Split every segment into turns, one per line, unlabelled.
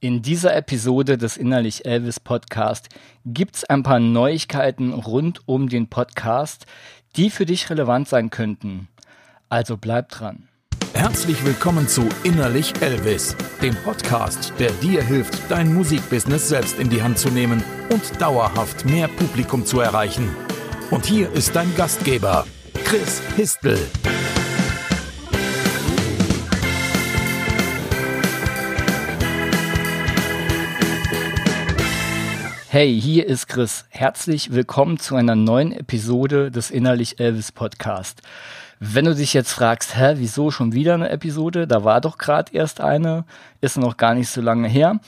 In dieser Episode des Innerlich Elvis Podcast gibt's ein paar Neuigkeiten rund um den Podcast, die für dich relevant sein könnten. Also bleib dran.
Herzlich willkommen zu Innerlich Elvis, dem Podcast, der dir hilft, dein Musikbusiness selbst in die Hand zu nehmen und dauerhaft mehr Publikum zu erreichen. Und hier ist dein Gastgeber, Chris Histel.
Hey, hier ist Chris. Herzlich willkommen zu einer neuen Episode des Innerlich Elvis Podcast. Wenn du dich jetzt fragst, hä, wieso schon wieder eine Episode? Da war doch gerade erst eine, ist noch gar nicht so lange her.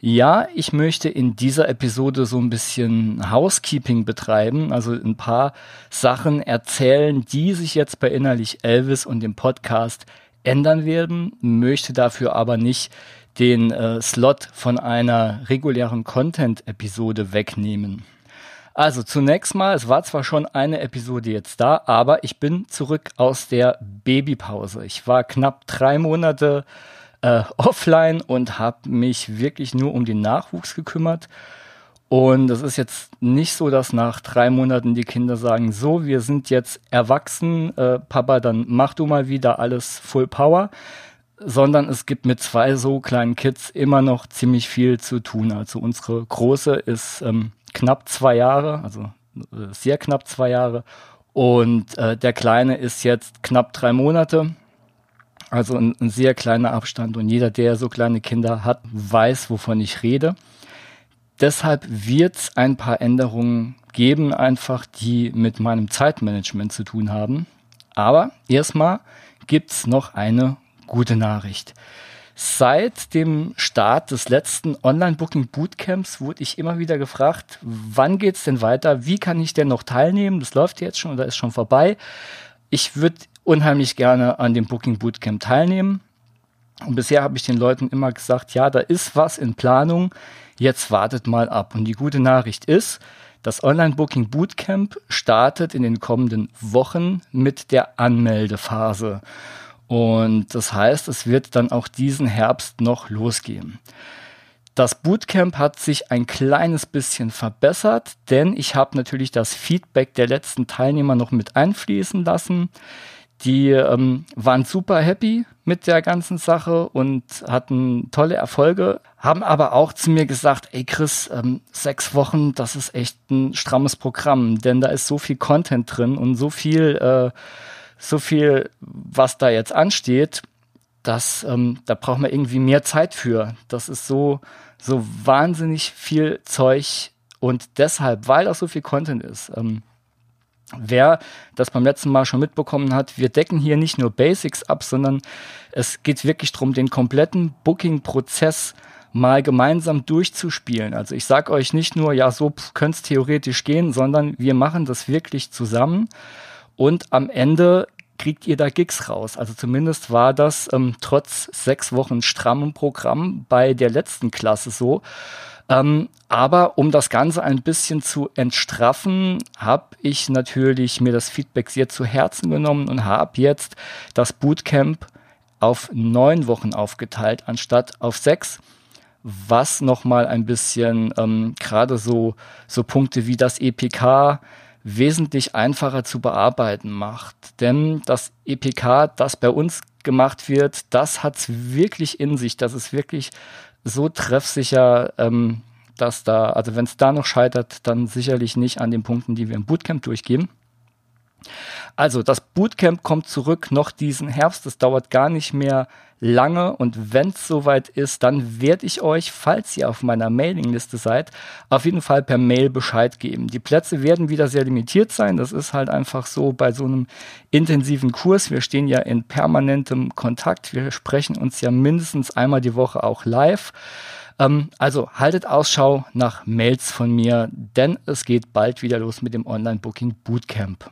Ja, ich möchte in dieser Episode so ein bisschen Housekeeping betreiben, also ein paar Sachen erzählen, die sich jetzt bei Innerlich Elvis und dem Podcast ändern werden, möchte dafür aber nicht den äh, Slot von einer regulären Content-Episode wegnehmen. Also zunächst mal, es war zwar schon eine Episode jetzt da, aber ich bin zurück aus der Babypause. Ich war knapp drei Monate äh, offline und habe mich wirklich nur um den Nachwuchs gekümmert. Und es ist jetzt nicht so, dass nach drei Monaten die Kinder sagen, so, wir sind jetzt erwachsen, äh, Papa, dann mach du mal wieder alles Full Power sondern es gibt mit zwei so kleinen Kids immer noch ziemlich viel zu tun. Also unsere große ist ähm, knapp zwei Jahre, also äh, sehr knapp zwei Jahre und äh, der kleine ist jetzt knapp drei Monate. Also ein, ein sehr kleiner Abstand und jeder, der so kleine Kinder hat, weiß, wovon ich rede. Deshalb wird es ein paar Änderungen geben, einfach die mit meinem Zeitmanagement zu tun haben. Aber erstmal gibt's noch eine gute Nachricht. Seit dem Start des letzten Online-Booking Bootcamps wurde ich immer wieder gefragt, wann geht's denn weiter? Wie kann ich denn noch teilnehmen? Das läuft jetzt schon oder ist schon vorbei. Ich würde unheimlich gerne an dem Booking Bootcamp teilnehmen. Und bisher habe ich den Leuten immer gesagt, ja, da ist was in Planung. Jetzt wartet mal ab. Und die gute Nachricht ist, das Online-Booking Bootcamp startet in den kommenden Wochen mit der Anmeldephase. Und das heißt, es wird dann auch diesen Herbst noch losgehen. Das Bootcamp hat sich ein kleines bisschen verbessert, denn ich habe natürlich das Feedback der letzten Teilnehmer noch mit einfließen lassen. Die ähm, waren super happy mit der ganzen Sache und hatten tolle Erfolge, haben aber auch zu mir gesagt, ey Chris, ähm, sechs Wochen, das ist echt ein strammes Programm, denn da ist so viel Content drin und so viel äh, so viel, was da jetzt ansteht, dass ähm, da braucht man irgendwie mehr Zeit für. Das ist so, so wahnsinnig viel Zeug und deshalb, weil das so viel Content ist, ähm, Wer das beim letzten Mal schon mitbekommen hat, wir decken hier nicht nur Basics ab, sondern es geht wirklich darum, den kompletten Booking-Prozess mal gemeinsam durchzuspielen. Also ich sage euch nicht nur, ja, so könnte es theoretisch gehen, sondern wir machen das wirklich zusammen und am Ende kriegt ihr da Gigs raus. Also zumindest war das ähm, trotz sechs Wochen strammem Programm bei der letzten Klasse so. Ähm, aber um das Ganze ein bisschen zu entstraffen, habe ich natürlich mir das Feedback sehr zu Herzen genommen und habe jetzt das Bootcamp auf neun Wochen aufgeteilt, anstatt auf sechs was nochmal ein bisschen ähm, gerade so, so Punkte wie das EPK, wesentlich einfacher zu bearbeiten macht. Denn das EPK, das bei uns gemacht wird, das hat es wirklich in sich. Das ist wirklich so treffsicher, ähm, dass da, also wenn es da noch scheitert, dann sicherlich nicht an den Punkten, die wir im Bootcamp durchgehen. Also das Bootcamp kommt zurück noch diesen Herbst. Es dauert gar nicht mehr lange und wenn es soweit ist, dann werde ich euch, falls ihr auf meiner Mailingliste seid, auf jeden Fall per Mail Bescheid geben. Die Plätze werden wieder sehr limitiert sein. Das ist halt einfach so bei so einem intensiven Kurs. Wir stehen ja in permanentem Kontakt. Wir sprechen uns ja mindestens einmal die Woche auch live. Ähm, also haltet Ausschau nach Mails von mir, denn es geht bald wieder los mit dem Online-Booking Bootcamp.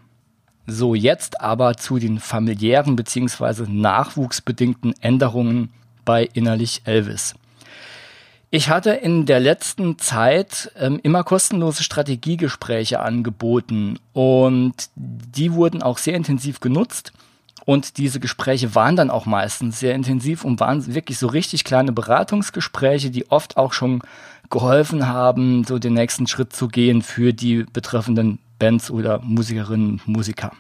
So, jetzt aber zu den familiären bzw. nachwuchsbedingten Änderungen bei Innerlich Elvis. Ich hatte in der letzten Zeit ähm, immer kostenlose Strategiegespräche angeboten und die wurden auch sehr intensiv genutzt. Und diese Gespräche waren dann auch meistens sehr intensiv und waren wirklich so richtig kleine Beratungsgespräche, die oft auch schon geholfen haben, so den nächsten Schritt zu gehen für die betreffenden Bands oder Musikerinnen und Musiker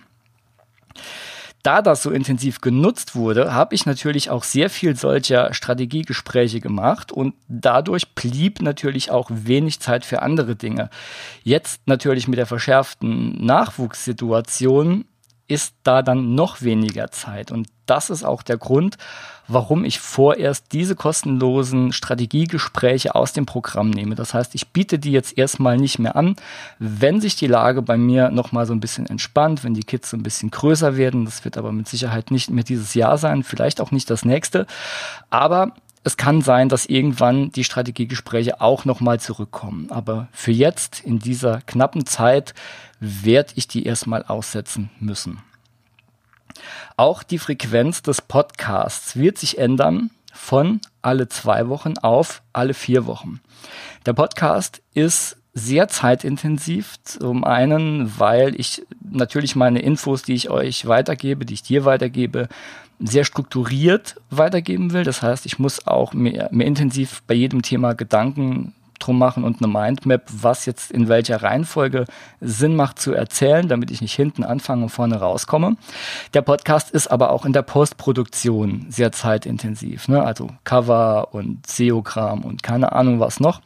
da das so intensiv genutzt wurde, habe ich natürlich auch sehr viel solcher Strategiegespräche gemacht und dadurch blieb natürlich auch wenig Zeit für andere Dinge. Jetzt natürlich mit der verschärften Nachwuchssituation ist da dann noch weniger Zeit. Und das ist auch der Grund, warum ich vorerst diese kostenlosen Strategiegespräche aus dem Programm nehme. Das heißt, ich biete die jetzt erstmal nicht mehr an. Wenn sich die Lage bei mir nochmal so ein bisschen entspannt, wenn die Kids so ein bisschen größer werden, das wird aber mit Sicherheit nicht mehr dieses Jahr sein, vielleicht auch nicht das nächste. Aber es kann sein, dass irgendwann die Strategiegespräche auch nochmal zurückkommen. Aber für jetzt, in dieser knappen Zeit, werde ich die erstmal aussetzen müssen. Auch die Frequenz des Podcasts wird sich ändern von alle zwei Wochen auf alle vier Wochen. Der Podcast ist sehr zeitintensiv. Zum einen, weil ich natürlich meine Infos, die ich euch weitergebe, die ich dir weitergebe, sehr strukturiert weitergeben will. Das heißt, ich muss auch mehr intensiv bei jedem Thema Gedanken drum machen und eine Mindmap, was jetzt in welcher Reihenfolge Sinn macht zu erzählen, damit ich nicht hinten anfange und vorne rauskomme. Der Podcast ist aber auch in der Postproduktion sehr zeitintensiv, ne? also Cover und SEO-Kram und keine Ahnung was noch.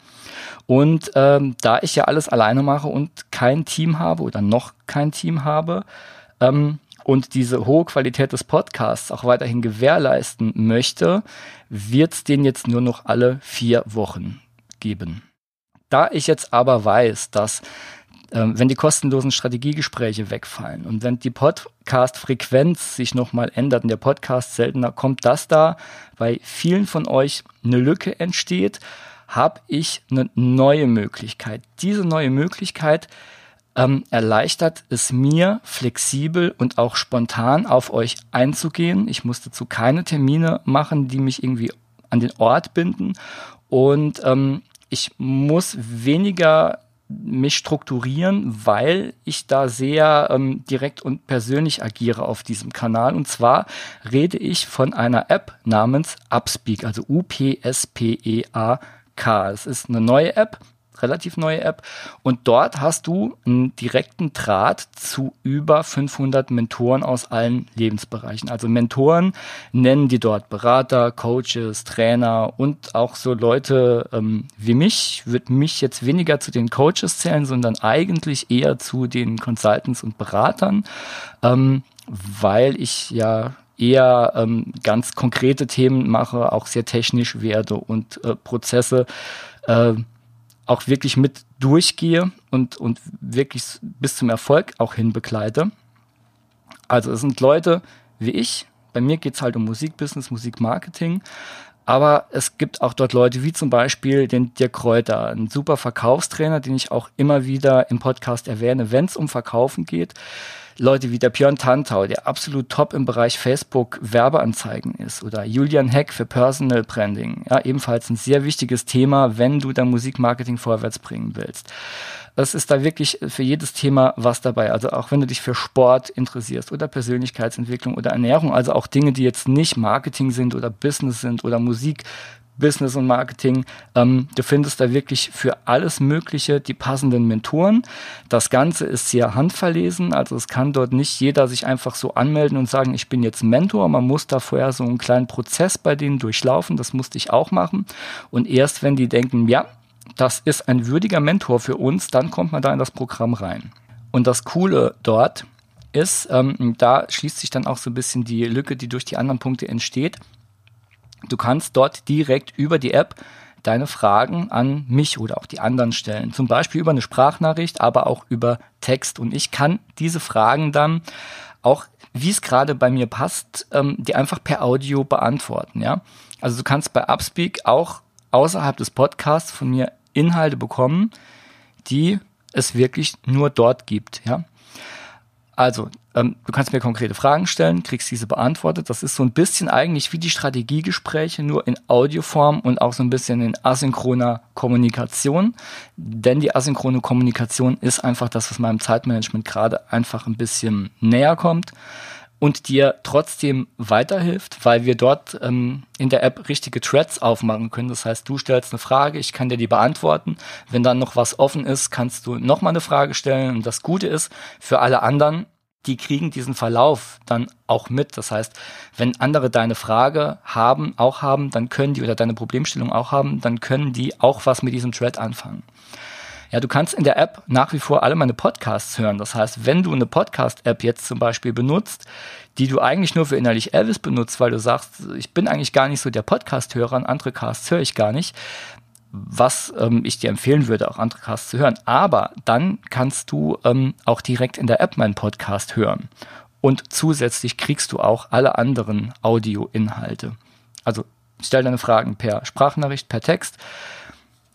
Und ähm, da ich ja alles alleine mache und kein Team habe oder noch kein Team habe, ähm, und diese hohe Qualität des Podcasts auch weiterhin gewährleisten möchte, wird es den jetzt nur noch alle vier Wochen geben. Da ich jetzt aber weiß, dass ähm, wenn die kostenlosen Strategiegespräche wegfallen und wenn die Podcast-Frequenz sich nochmal ändert und der Podcast seltener kommt, dass da bei vielen von euch eine Lücke entsteht, habe ich eine neue Möglichkeit. Diese neue Möglichkeit ähm, erleichtert es mir, flexibel und auch spontan auf euch einzugehen. Ich muss dazu keine Termine machen, die mich irgendwie an den Ort binden. Und ähm, ich muss weniger mich strukturieren, weil ich da sehr ähm, direkt und persönlich agiere auf diesem Kanal. Und zwar rede ich von einer App namens Upspeak, also U-P-S-P-E-A-K. Es ist eine neue App, relativ neue App. Und dort hast du einen direkten Draht zu über 500 Mentoren aus allen Lebensbereichen. Also Mentoren nennen die dort Berater, Coaches, Trainer und auch so Leute ähm, wie mich. Würde mich jetzt weniger zu den Coaches zählen, sondern eigentlich eher zu den Consultants und Beratern, ähm, weil ich ja eher ähm, ganz konkrete Themen mache, auch sehr technisch werde und äh, Prozesse äh, auch wirklich mit durchgehe und, und wirklich bis zum Erfolg auch hin begleite. Also es sind Leute wie ich, bei mir geht es halt um Musikbusiness, Musikmarketing, aber es gibt auch dort Leute wie zum Beispiel den Dirk Kräuter, ein super Verkaufstrainer, den ich auch immer wieder im Podcast erwähne, wenn es um Verkaufen geht. Leute wie der Björn Tantau, der absolut top im Bereich Facebook Werbeanzeigen ist, oder Julian Heck für Personal Branding, ja, ebenfalls ein sehr wichtiges Thema, wenn du dein Musikmarketing vorwärts bringen willst. Es ist da wirklich für jedes Thema was dabei. Also auch wenn du dich für Sport interessierst oder Persönlichkeitsentwicklung oder Ernährung, also auch Dinge, die jetzt nicht Marketing sind oder Business sind oder Musik, Business und Marketing. Ähm, du findest da wirklich für alles Mögliche die passenden Mentoren. Das Ganze ist sehr handverlesen, also es kann dort nicht jeder sich einfach so anmelden und sagen, ich bin jetzt Mentor. Man muss da vorher so einen kleinen Prozess bei denen durchlaufen. Das musste ich auch machen. Und erst wenn die denken, ja, das ist ein würdiger Mentor für uns, dann kommt man da in das Programm rein. Und das Coole dort ist, ähm, da schließt sich dann auch so ein bisschen die Lücke, die durch die anderen Punkte entsteht. Du kannst dort direkt über die App deine Fragen an mich oder auch die anderen stellen. Zum Beispiel über eine Sprachnachricht, aber auch über Text. Und ich kann diese Fragen dann auch, wie es gerade bei mir passt, ähm, die einfach per Audio beantworten. Ja, also du kannst bei Upspeak auch außerhalb des Podcasts von mir Inhalte bekommen, die es wirklich nur dort gibt. Ja, also, ähm, du kannst mir konkrete Fragen stellen, kriegst diese beantwortet. Das ist so ein bisschen eigentlich wie die Strategiegespräche, nur in Audioform und auch so ein bisschen in asynchroner Kommunikation. Denn die asynchrone Kommunikation ist einfach das, was meinem Zeitmanagement gerade einfach ein bisschen näher kommt. Und dir trotzdem weiterhilft, weil wir dort ähm, in der App richtige Threads aufmachen können. Das heißt, du stellst eine Frage, ich kann dir die beantworten. Wenn dann noch was offen ist, kannst du nochmal eine Frage stellen. Und das Gute ist, für alle anderen, die kriegen diesen Verlauf dann auch mit. Das heißt, wenn andere deine Frage haben, auch haben, dann können die oder deine Problemstellung auch haben, dann können die auch was mit diesem Thread anfangen. Ja, du kannst in der App nach wie vor alle meine Podcasts hören. Das heißt, wenn du eine Podcast-App jetzt zum Beispiel benutzt, die du eigentlich nur für innerlich Elvis benutzt, weil du sagst, ich bin eigentlich gar nicht so der Podcast-Hörer, andere Casts höre ich gar nicht, was ähm, ich dir empfehlen würde, auch andere Casts zu hören. Aber dann kannst du ähm, auch direkt in der App meinen Podcast hören. Und zusätzlich kriegst du auch alle anderen Audio-Inhalte. Also stell deine Fragen per Sprachnachricht, per Text.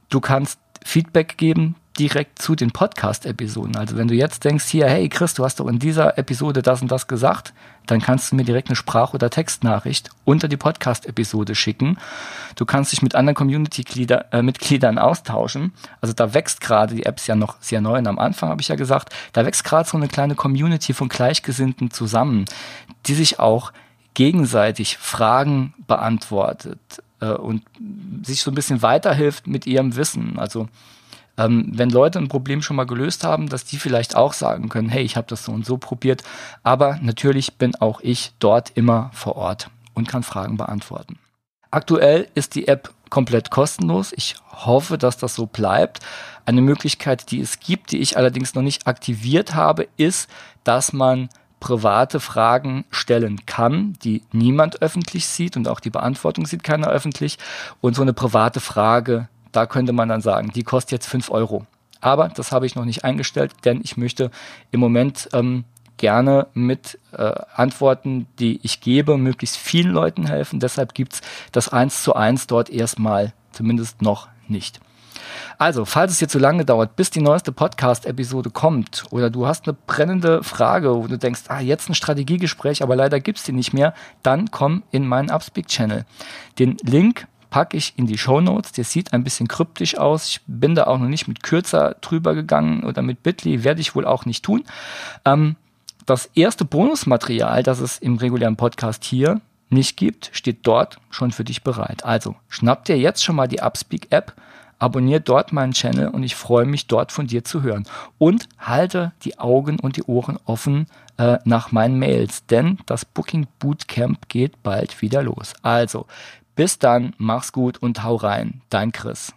Du kannst Feedback geben direkt zu den Podcast-Episoden. Also wenn du jetzt denkst, hier, hey Chris, du hast doch in dieser Episode das und das gesagt, dann kannst du mir direkt eine Sprach- oder Textnachricht unter die Podcast-Episode schicken. Du kannst dich mit anderen Community-Mitgliedern äh, austauschen. Also da wächst gerade, die App ist ja noch sehr neu und am Anfang habe ich ja gesagt, da wächst gerade so eine kleine Community von Gleichgesinnten zusammen, die sich auch gegenseitig Fragen beantwortet äh, und sich so ein bisschen weiterhilft mit ihrem Wissen. Also ähm, wenn Leute ein Problem schon mal gelöst haben, dass die vielleicht auch sagen können, hey, ich habe das so und so probiert. Aber natürlich bin auch ich dort immer vor Ort und kann Fragen beantworten. Aktuell ist die App komplett kostenlos. Ich hoffe, dass das so bleibt. Eine Möglichkeit, die es gibt, die ich allerdings noch nicht aktiviert habe, ist, dass man private Fragen stellen kann, die niemand öffentlich sieht und auch die Beantwortung sieht keiner öffentlich. Und so eine private Frage, da könnte man dann sagen, die kostet jetzt fünf Euro. Aber das habe ich noch nicht eingestellt, denn ich möchte im Moment ähm, gerne mit äh, Antworten, die ich gebe, möglichst vielen Leuten helfen. Deshalb gibt's das eins zu eins dort erstmal zumindest noch nicht. Also, falls es dir zu lange dauert, bis die neueste Podcast-Episode kommt oder du hast eine brennende Frage, wo du denkst, ah, jetzt ein Strategiegespräch, aber leider gibt's die nicht mehr, dann komm in meinen Upspeak-Channel. Den Link packe ich in die Show Notes. Der sieht ein bisschen kryptisch aus. Ich bin da auch noch nicht mit kürzer drüber gegangen oder mit Bitly, werde ich wohl auch nicht tun. Ähm, das erste Bonusmaterial, das es im regulären Podcast hier nicht gibt, steht dort schon für dich bereit. Also schnapp dir jetzt schon mal die Upspeak App abonniere dort meinen Channel und ich freue mich dort von dir zu hören. Und halte die Augen und die Ohren offen äh, nach meinen Mails, denn das Booking Bootcamp geht bald wieder los. Also, bis dann, mach's gut und hau rein. Dein Chris.